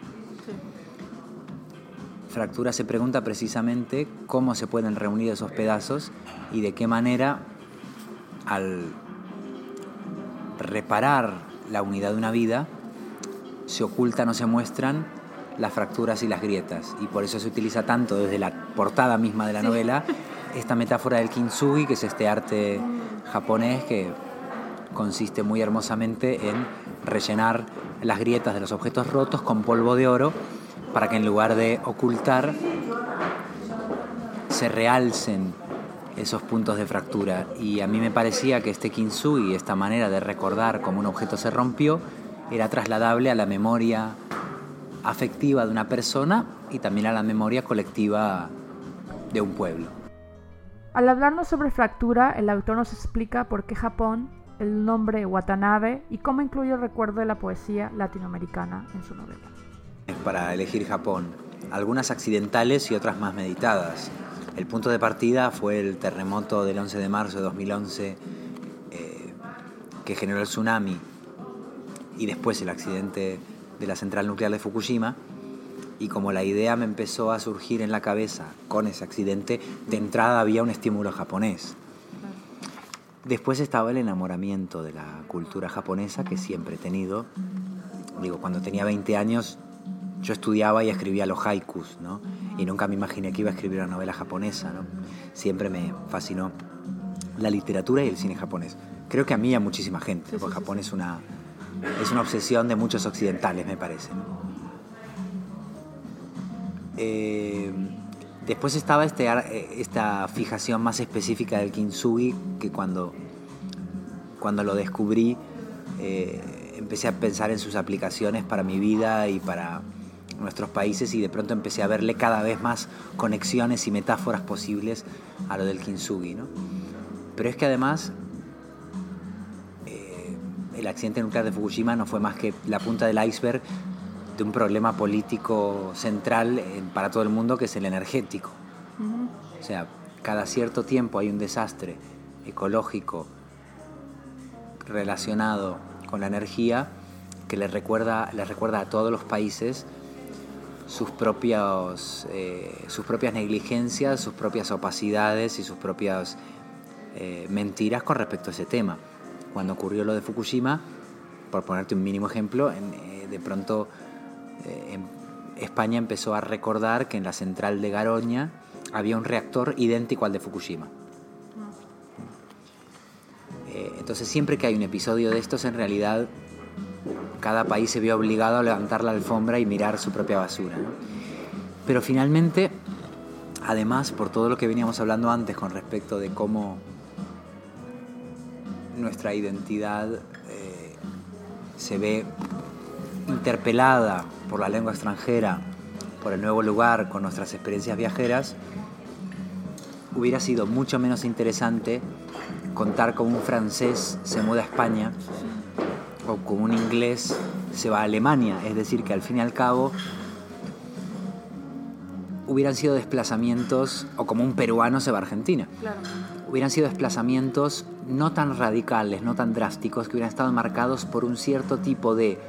fractura se pregunta precisamente cómo se pueden reunir esos pedazos y de qué manera al reparar la unidad de una vida se ocultan o se muestran las fracturas y las grietas. Y por eso se utiliza tanto desde la portada misma de la novela esta metáfora del kintsugi, que es este arte japonés que consiste muy hermosamente en rellenar las grietas de los objetos rotos con polvo de oro para que en lugar de ocultar se realcen esos puntos de fractura. Y a mí me parecía que este kintsugi, esta manera de recordar cómo un objeto se rompió, era trasladable a la memoria afectiva de una persona y también a la memoria colectiva de un pueblo. Al hablarnos sobre fractura, el autor nos explica por qué Japón, el nombre Watanabe y cómo incluye el recuerdo de la poesía latinoamericana en su novela. Para elegir Japón, algunas accidentales y otras más meditadas. El punto de partida fue el terremoto del 11 de marzo de 2011 eh, que generó el tsunami y después el accidente de la central nuclear de Fukushima. Y como la idea me empezó a surgir en la cabeza con ese accidente, de entrada había un estímulo japonés. Después estaba el enamoramiento de la cultura japonesa que siempre he tenido. Digo, cuando tenía 20 años yo estudiaba y escribía los haikus, ¿no? Y nunca me imaginé que iba a escribir una novela japonesa, ¿no? Siempre me fascinó la literatura y el cine japonés. Creo que a mí y a muchísima gente, porque Japón es una, es una obsesión de muchos occidentales, me parece. Eh, después estaba este, esta fijación más específica del kintsugi, que cuando, cuando lo descubrí eh, empecé a pensar en sus aplicaciones para mi vida y para nuestros países y de pronto empecé a verle cada vez más conexiones y metáforas posibles a lo del kintsugi. ¿no? Pero es que además el accidente nuclear de Fukushima no fue más que la punta del iceberg de un problema político central para todo el mundo que es el energético. O sea, cada cierto tiempo hay un desastre ecológico relacionado con la energía que le recuerda, le recuerda a todos los países sus, propios, eh, sus propias negligencias, sus propias opacidades y sus propias eh, mentiras con respecto a ese tema cuando ocurrió lo de Fukushima, por ponerte un mínimo ejemplo, eh, de pronto eh, España empezó a recordar que en la central de Garoña había un reactor idéntico al de Fukushima. Eh, entonces siempre que hay un episodio de estos, en realidad cada país se vio obligado a levantar la alfombra y mirar su propia basura. Pero finalmente, además, por todo lo que veníamos hablando antes con respecto de cómo nuestra identidad eh, se ve interpelada por la lengua extranjera, por el nuevo lugar, con nuestras experiencias viajeras, hubiera sido mucho menos interesante contar cómo un francés se muda a España o como un inglés se va a Alemania. Es decir, que al fin y al cabo hubieran sido desplazamientos, o como un peruano se va a Argentina. Hubieran sido desplazamientos no tan radicales, no tan drásticos, que hubieran estado marcados por un cierto tipo de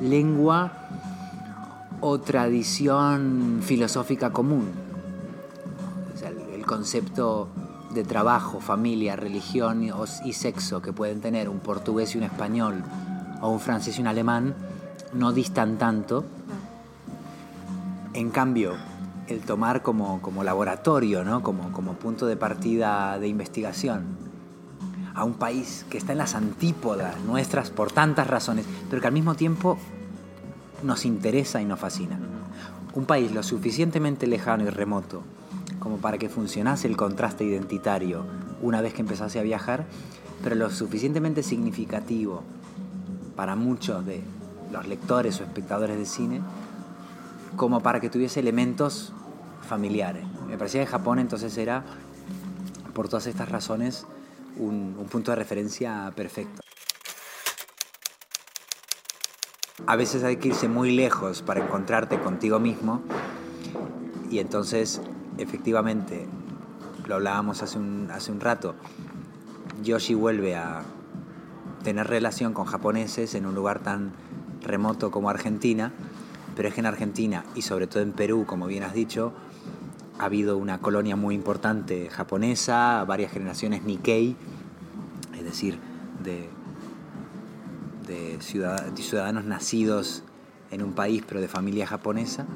lengua o tradición filosófica común. el concepto de trabajo, familia, religión y sexo que pueden tener un portugués y un español o un francés y un alemán no distan tanto. En cambio, el tomar como, laboratorio, ¿no? como, como punto de partida de investigación a un país que está en las antípodas nuestras por tantas razones, pero que al mismo tiempo nos interesa y nos fascina. Un país lo suficientemente lejano y remoto como para que funcionase el contraste identitario una vez que empezase a viajar, pero lo suficientemente significativo para muchos de los lectores o espectadores de cine como para que tuviese elementos familiares. Me parecía que Japón entonces era, por todas estas razones, un, punto de referencia perfecto. A veces hay que irse muy lejos para encontrarte contigo mismo y entonces efectivamente, lo hablábamos hace un, hace un rato, Yoshi vuelve a tener relación con japoneses en un lugar tan remoto como Argentina, pero es que en Argentina y sobre todo en Perú, como bien has dicho, ha habido una colonia muy importante japonesa, varias generaciones Nikkei, es decir, de, ciudadanos nacidos en un país pero de familia japonesa,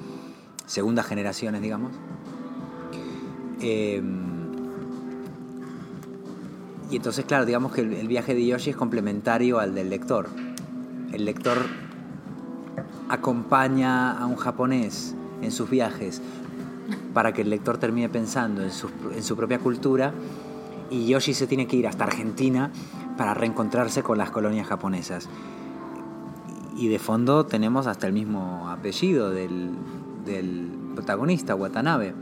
segundas generaciones, digamos. Em, y entonces, claro, digamos que el, viaje de Yoshi es complementario al del lector. El lector acompaña a un japonés en sus viajes para que el lector termine pensando en su, en su propia cultura y Yoshi se tiene que ir hasta Argentina para reencontrarse con las colonias japonesas. Y de fondo tenemos hasta el mismo apellido del, del protagonista, Watanabe,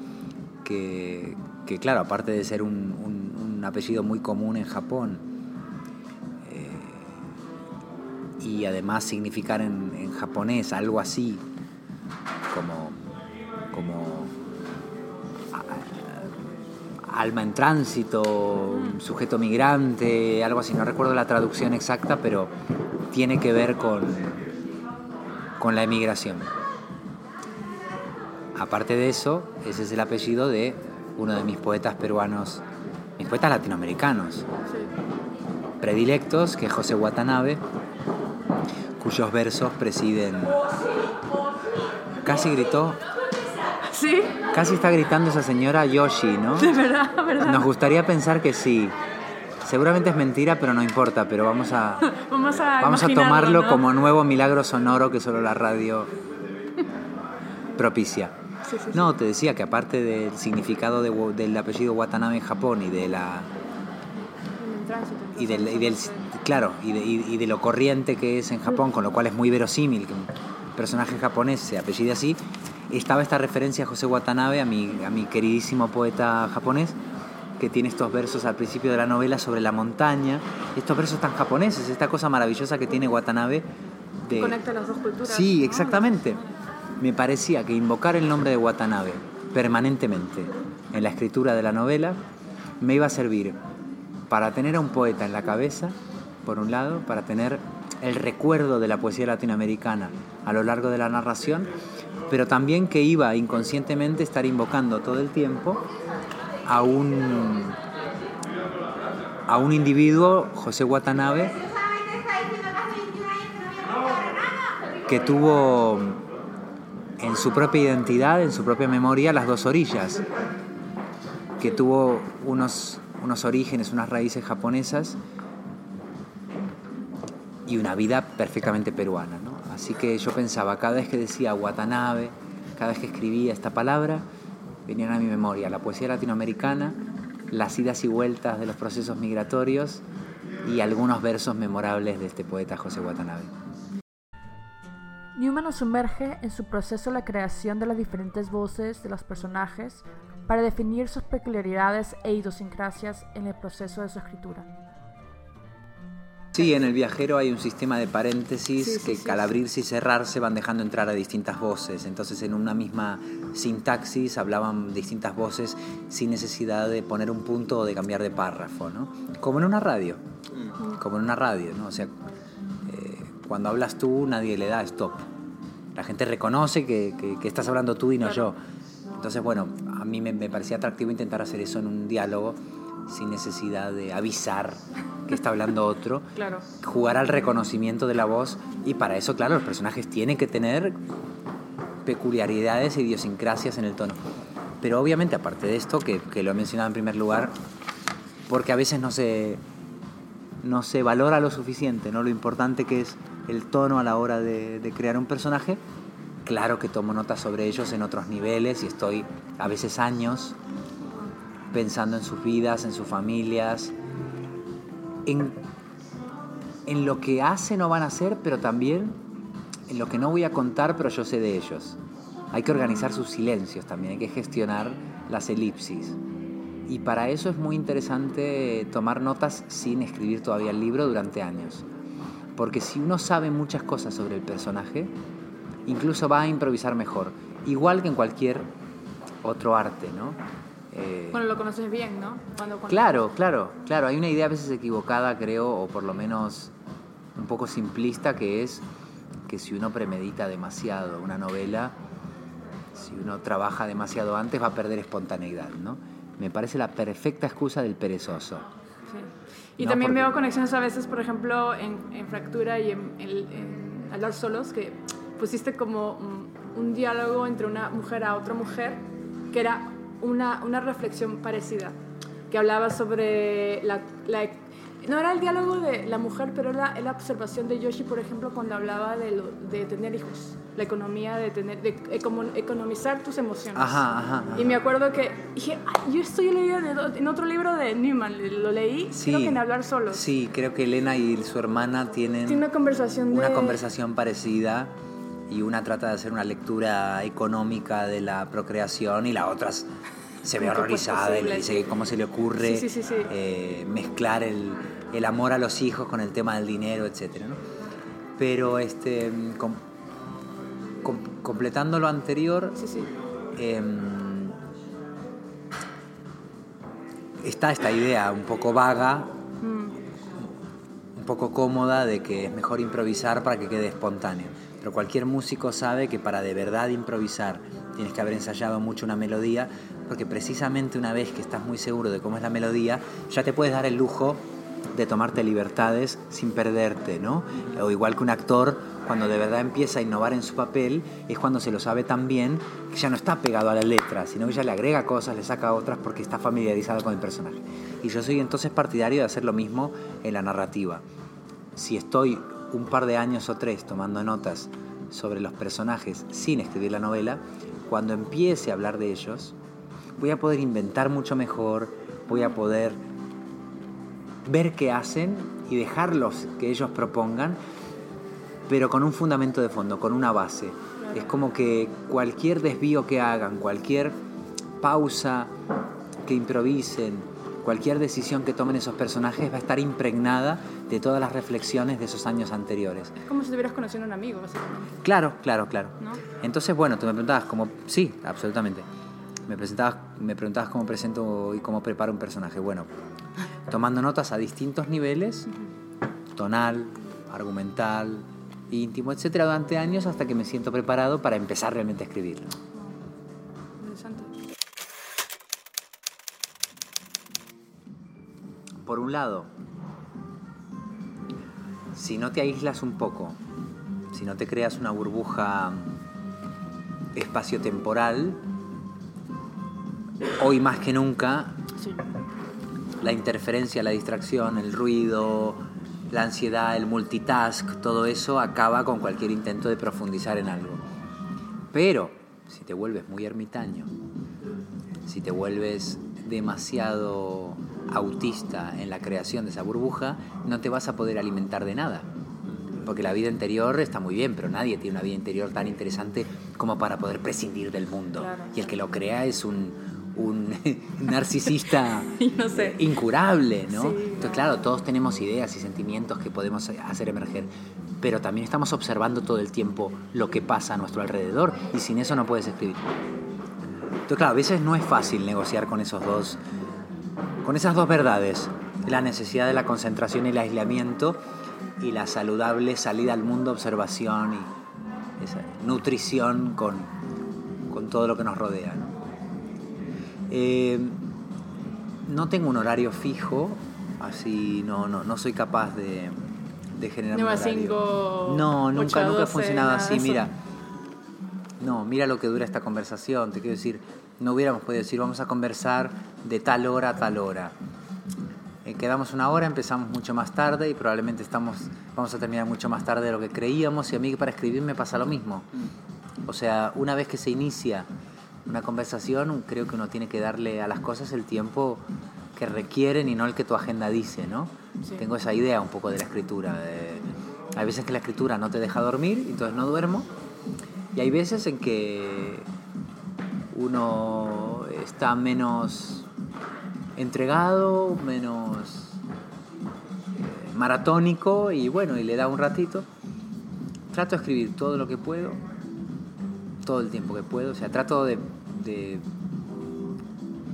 que, que, claro, aparte de ser un, un, apellido muy común en Japón, eh, y además significar en, en, japonés algo así como, como alma en tránsito, sujeto migrante, algo así, no recuerdo la traducción exacta, pero tiene que ver con, con la emigración. Aparte de eso, ese es el apellido de uno de mis poetas peruanos, mis poetas latinoamericanos predilectos, que es José Watanabe, cuyos versos presiden... Casi gritó ¿Sí? Casi está gritando esa señora Yoshi, ¿no? De verdad, verdad. Nos gustaría pensar que sí. Seguramente es mentira, pero no importa, pero vamos a, vamos a, vamos a tomarlo como nuevo milagro sonoro que solo la radio propicia. no, te decía que aparte del significado del apellido Watanabe en Japón y de la y del, y del claro y de, y de, lo corriente que es en Japón, con lo cual es muy verosímil que un personaje japonés se apellide así, estaba esta referencia a José Watanabe, a mi, a mi queridísimo poeta japonés, que tiene estos versos al principio de la novela sobre la montaña, estos versos tan japoneses, esta cosa maravillosa que tiene Watanabe. De... Conecta las dos culturas. Sí, exactamente. Me parecía que invocar el nombre de Watanabe permanentemente en la escritura de la novela me iba a servir para tener a un poeta en la cabeza, por un lado, para tener el recuerdo de la poesía latinoamericana a lo largo de la narración pero también que iba inconscientemente a estar invocando todo el tiempo a un, a un individuo, José Watanabe, que tuvo en su propia identidad, en su propia memoria, las dos orillas, que tuvo unos, unos orígenes, unas raíces japonesas y una vida perfectamente peruana. ¿no? Así que yo pensaba, cada vez que decía Watanabe, cada vez que escribía esta palabra, venían a mi memoria la poesía latinoamericana, las idas y vueltas de los procesos migratorios y algunos versos memorables de este poeta José Watanabe. Newman nos sumerge en su proceso la creación de las diferentes voces de los personajes para definir sus peculiaridades e idiosincrasias en el proceso de su escritura. Sí, en el viajero hay un sistema de paréntesis que al abrirse y cerrarse van dejando entrar a distintas voces. Entonces en una misma sintaxis hablaban distintas voces sin necesidad de poner un punto o de cambiar de párrafo, ¿no? Como en una radio, como en una radio, ¿no? O sea, eh, cuando hablas tú nadie le da stop. La gente reconoce que, estás hablando tú y no yo. Entonces, bueno, a mí me, me parecía atractivo intentar hacer eso en un diálogo sin necesidad de avisar que está hablando otro. Claro. Jugar al reconocimiento de la voz y para eso, claro, los personajes tienen que tener peculiaridades e idiosincrasias en el tono. Pero obviamente, aparte de esto, que, lo he mencionado en primer lugar, porque a veces no se, no se valora lo suficiente, ¿no? lo importante que es el tono a la hora de, de crear un personaje, claro que tomo notas sobre ellos en otros niveles y estoy a veces años pensando en sus vidas, en sus familias, en, en lo que hacen o van a hacer, pero también en lo que no voy a contar, pero yo sé de ellos. Hay que organizar sus silencios también, hay que gestionar las elipsis. Y para eso es muy interesante tomar notas sin escribir todavía el libro durante años. Porque si uno sabe muchas cosas sobre el personaje, incluso va a improvisar mejor. Igual que en cualquier otro arte, ¿no? Eh, bueno, lo conoces bien, ¿no? Claro, claro, claro. Hay una idea a veces equivocada, creo, o por lo menos un poco simplista, que es que si uno premedita demasiado una novela, si uno trabaja demasiado antes, va a perder espontaneidad, ¿no? Me parece la perfecta excusa del perezoso. Sí. Y también veo conexiones a veces, por ejemplo, en, Fractura y en, en, Hablar Solos, que pusiste como un diálogo entre una mujer a otra mujer, que era una, una reflexión parecida, que hablaba sobre la, no era el diálogo de la mujer, pero era la observación de Yoshi, por ejemplo, cuando hablaba de, de tener hijos, la economía de tener, de economizar tus emociones. Ajá, ajá, Y me acuerdo que dije, yo estoy leyendo en otro libro de Newman, lo leí, creo que en Hablar Solos. Sí, creo que Elena y su hermana tienen Tiene una conversación una conversación parecida y una trata de hacer una lectura económica de la procreación y la otra se ve horrorizada y le dice cómo se le ocurre eh, mezclar el, el, amor a los hijos con el tema del dinero, etc. Pero este, completando lo anterior, em, está esta idea un poco vaga, mm. un poco cómoda de que es mejor improvisar para que quede espontáneo pero cualquier músico sabe que para de verdad improvisar tienes que haber ensayado mucho una melodía, porque precisamente una vez que estás muy seguro de cómo es la melodía, ya te puedes dar el lujo de tomarte libertades sin perderte, ¿no? O igual que un actor, cuando de verdad empieza a innovar en su papel, es cuando se lo sabe tan bien que ya no está pegado a la letra, sino que ya le agrega cosas, le saca otras porque está familiarizado con el personaje. Y yo soy entonces partidario de hacer lo mismo en la narrativa. Si estoy un par de años o tres tomando notas sobre los personajes sin escribir la novela, cuando empiece a hablar de ellos, voy a poder inventar mucho mejor, voy a poder ver qué hacen y dejarlos que ellos propongan, pero con un fundamento de fondo, con una base. Es como que cualquier desvío que hagan, cualquier pausa que improvisen, cualquier decisión que tomen esos personajes va a estar impregnada de todas las reflexiones de esos años anteriores. Es como si estuvieras conociendo a un amigo, básicamente. Claro, claro, claro. Entonces, bueno, tú me preguntabas cómo... Sí, absolutamente. Me, presentabas, me preguntabas cómo presento y cómo preparo un personaje. Bueno, tomando notas a distintos niveles, tonal, argumental, íntimo, etcétera, durante años hasta que me siento preparado para empezar realmente a escribirlo. Por un lado, si no te aíslas un poco, si no te creas una burbuja espaciotemporal, hoy más que nunca, la interferencia, la distracción, el ruido, la ansiedad, el multitask, todo eso acaba con cualquier intento de profundizar en algo. Pero si te vuelves muy ermitaño, si te vuelves demasiado autista en la creación de esa burbuja, no te vas a poder alimentar de nada. Porque la vida interior está muy bien, pero nadie tiene una vida interior tan interesante como para poder prescindir del mundo. Y el que lo crea es un, un narcisista incurable, ¿no? Entonces, claro, todos tenemos ideas y sentimientos que podemos hacer emerger, pero también estamos observando todo el tiempo lo que pasa a nuestro alrededor y sin eso no puedes escribir. Entonces, claro, a veces no es fácil negociar con esos dos, con esas dos verdades, la necesidad de la concentración y el aislamiento y la saludable salida al mundo, observación y esa nutrición con, con todo lo que nos rodea. ¿no? Eh, no tengo un horario fijo, así no, no, no soy capaz de, de generar un horario. no, nunca, nunca ha funcionado así. Mira, no, mira lo que dura esta conversación. Te quiero decir, no hubiéramos podido decir vamos a conversar de tal hora a tal hora. Eh, quedamos una hora, empezamos mucho más tarde y probablemente estamos, vamos a terminar mucho más tarde de lo que creíamos y a mí para escribir me pasa lo mismo. O sea, una vez que se inicia una conversación, creo que uno tiene que darle a las cosas el tiempo que requieren y no el que tu agenda dice, ¿no? Tengo esa idea un poco de la escritura. hay veces que la escritura no te deja dormir, y entonces no duermo. Y hay veces en que uno está menos entregado, menos eh, maratónico y bueno, y le da un ratito. Trato de escribir todo lo que puedo todo el tiempo que puedo. O sea, trato de,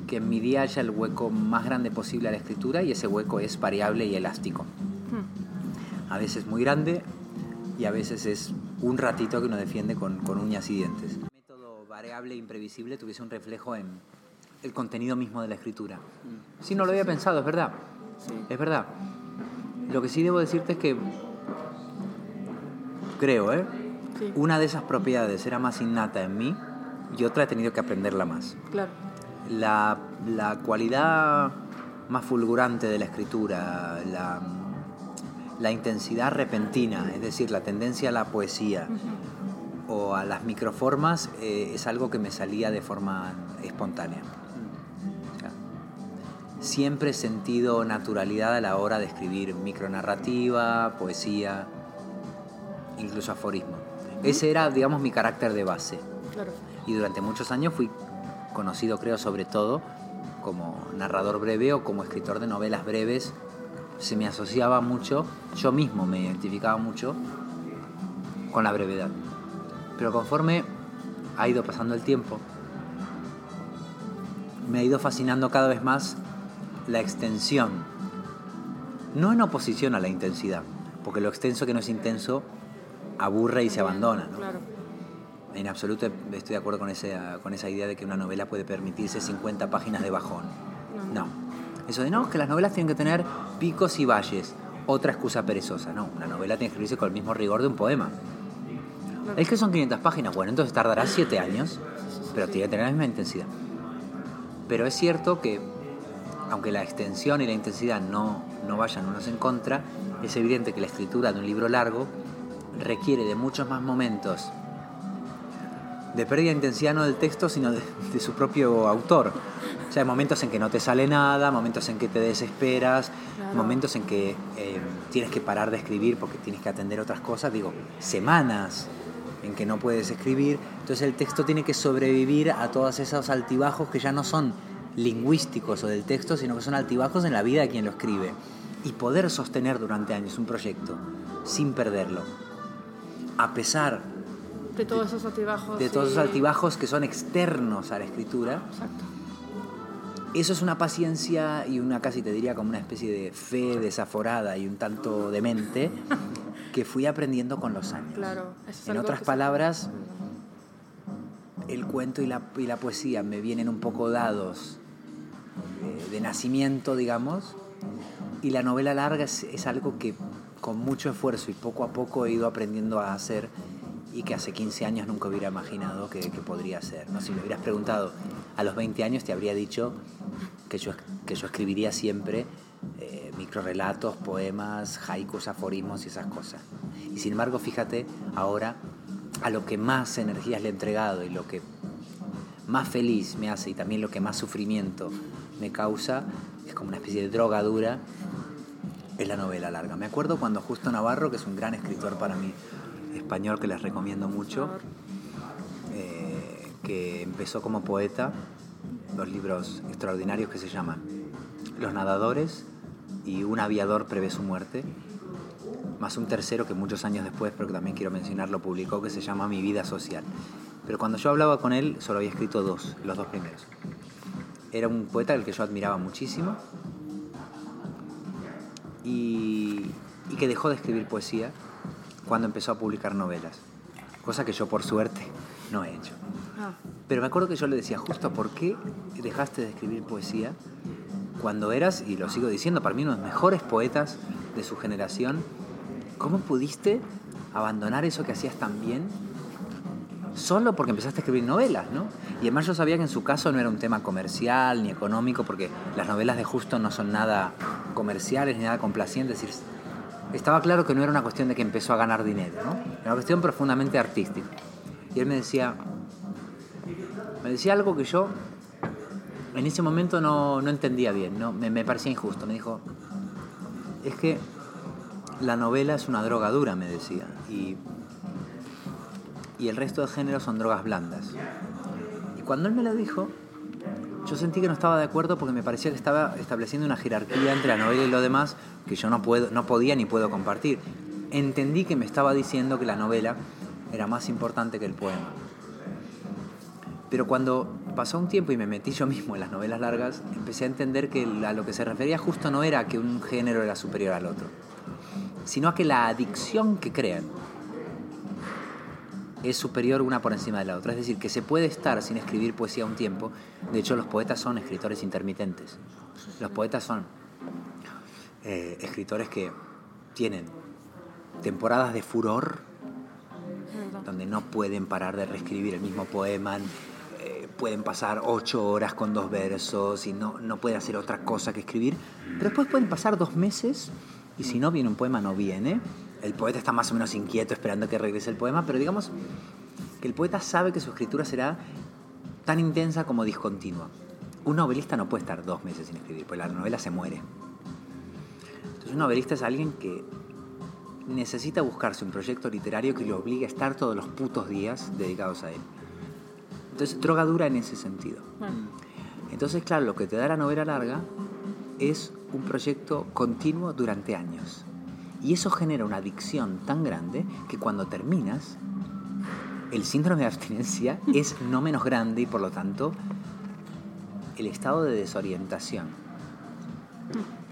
que en mi día haya el hueco más grande posible a la escritura y ese hueco es variable y elástico. Hmm. A veces muy grande y a veces es un ratito que uno defiende con, uñas y dientes. El método variable e imprevisible tuviese un reflejo en el contenido mismo de la escritura. Hmm. Sí, no lo había pensado, es verdad. Es verdad. Lo que sí debo decirte es que creo, ¿eh? Una de esas propiedades era más innata en mí y otra he tenido que aprenderla más. Claro. La, la cualidad más fulgurante de la escritura, la, la, intensidad repentina, es decir, la tendencia a la poesía o a las microformas, eh, es algo que me salía de forma espontánea. Siempre he sentido naturalidad a la hora de escribir micronarrativa, poesía, incluso aforismo. Ese era, digamos, mi carácter de base. Y durante muchos años fui conocido, creo, sobre todo como narrador breve o como escritor de novelas breves. Se me asociaba mucho, yo mismo me identificaba mucho con la brevedad. Pero conforme ha ido pasando el tiempo, me ha ido fascinando cada vez más la extensión. No en oposición a la intensidad, porque lo extenso que no es intenso aburre y se abandona. ¿no? Claro. En absoluto estoy de acuerdo con esa, con esa idea de que una novela puede permitirse 50 páginas de bajón. No. Eso de no, que las novelas tienen que tener picos y valles. Otra excusa perezosa. No, una novela tiene que escribirse con el mismo rigor de un poema. Es que son 500 páginas. Bueno, entonces tardará 7 años, pero tiene que tener la misma intensidad. Pero es cierto que, aunque la extensión y la intensidad no, no vayan unos en contra, es evidente que la escritura de un libro largo requiere de muchos más momentos de pérdida de intensidad no del texto, sino de, su propio autor. O sea, hay momentos en que no te sale nada, momentos en que te desesperas, momentos en que eh, tienes que parar de escribir porque tienes que atender otras cosas, digo, semanas en que no puedes escribir. Entonces el texto tiene que sobrevivir a todos esos altibajos que ya no son lingüísticos o del texto, sino que son altibajos en la vida de quien lo escribe. Y poder sostener durante años un proyecto sin perderlo a pesar de todos esos altibajos. De todos esos altibajos que son externos a la escritura. Exacto. Eso es una paciencia y una casi te diría como una especie de fe desaforada y un tanto demente que fui aprendiendo con los años. Claro, en otras palabras, el cuento y la, y la, poesía me vienen un poco dados eh, de, nacimiento, digamos, y la novela larga es algo que con mucho esfuerzo y poco a poco he ido aprendiendo a hacer y que hace 15 años nunca hubiera imaginado que, podría ser. ¿no? Si me hubieras preguntado a los 20 años te habría dicho que yo que yo escribiría siempre eh, microrelatos, poemas, haikus, aforismos y esas cosas. Y sin embargo, fíjate ahora a lo que más energías le he entregado y lo que más feliz me hace y también lo que más sufrimiento me causa, es como una especie de droga dura, es la novela larga. Me acuerdo cuando Justo Navarro, que es un gran escritor para mí, español que les recomiendo mucho, eh, que empezó como poeta, dos libros extraordinarios que se llaman Los nadadores y Un aviador prevé su muerte, más un tercero que muchos años después, pero que también quiero mencionar, lo publicó, que se llama Mi vida social. Pero cuando yo hablaba con él, solo había escrito dos, los dos primeros. Era un poeta al que yo admiraba muchísimo y, y que dejó de escribir poesía cuando empezó a publicar novelas, cosa que yo por suerte no he hecho. Ah. Pero me acuerdo que yo le decía, justo, ¿por qué dejaste de escribir poesía cuando eras, y lo sigo diciendo, para mí uno de los mejores poetas de su generación? ¿Cómo pudiste abandonar eso que hacías tan bien solo porque empezaste a escribir novelas, ¿no? Y además yo sabía que en su caso no era un tema comercial ni económico, porque las novelas de Justo no son nada comerciales ni nada complacientes, es decir, estaba claro que no era una cuestión de que empezó a ganar dinero, ¿no? Era una cuestión profundamente artística. Y él me decía, me decía algo que yo en ese momento no, entendía bien, ¿no? Me, me parecía injusto. Me dijo, es que la novela es una droga dura, me decía, y y el resto de géneros son drogas blandas. Y cuando él me lo dijo, yo sentí que no estaba de acuerdo porque me parecía que estaba estableciendo una jerarquía entre la novela y lo demás que yo no, puedo, no podía ni puedo compartir. Entendí que me estaba diciendo que la novela era más importante que el poema. Pero cuando pasó un tiempo y me metí yo mismo en las novelas largas, empecé a entender que a lo que se refería justo no era que un género era superior al otro, sino a que la adicción que crean es superior una por encima de la otra. Es decir, que se puede estar sin escribir poesía un tiempo. De hecho, los poetas son escritores intermitentes. Los poetas son eh, escritores que tienen temporadas de furor, donde no pueden parar de reescribir el mismo poema, eh, pueden pasar ocho horas con dos versos y no, no pueden hacer otra cosa que escribir, pero después pueden pasar dos meses y si no viene un poema, no viene el poeta está más o menos inquieto esperando que regrese el poema, pero digamos que el poeta sabe que su escritura será tan intensa como discontinua. Un novelista no puede estar dos meses sin escribir, porque la novela se muere. Entonces un novelista es alguien que necesita buscarse un proyecto literario que lo obligue a estar todos los putos días dedicados a él. Entonces, droga dura en ese sentido. Entonces, claro, lo que te da la novela larga es un proyecto continuo durante años. Y eso genera una adicción tan grande que cuando terminas, el síndrome de abstinencia es no menos grande y por lo tanto el estado de desorientación,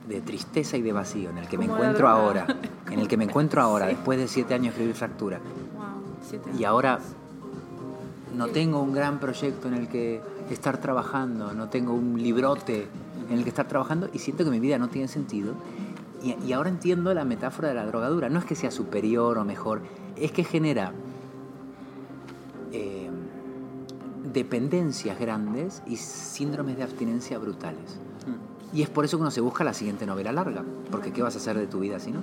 de tristeza y de vacío en el que me encuentro ahora, en el que me encuentro ahora, después de siete años de escribir fractura. y ahora no tengo un gran proyecto en el que estar trabajando, no tengo un librote en el que estar trabajando y siento que mi vida no tiene sentido y, ahora entiendo la metáfora de la drogadura. No es que sea superior o mejor, es que genera eh, dependencias grandes y síndromes de abstinencia brutales. Hmm. Y es por eso que uno se busca la siguiente novela larga, porque ¿qué vas a hacer de tu vida si no?